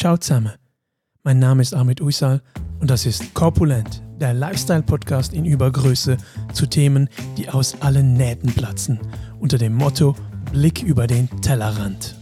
Ciao zusammen. Mein Name ist Ahmed Uysal und das ist Corpulent, der Lifestyle-Podcast in Übergröße zu Themen, die aus allen Nähten platzen, unter dem Motto Blick über den Tellerrand.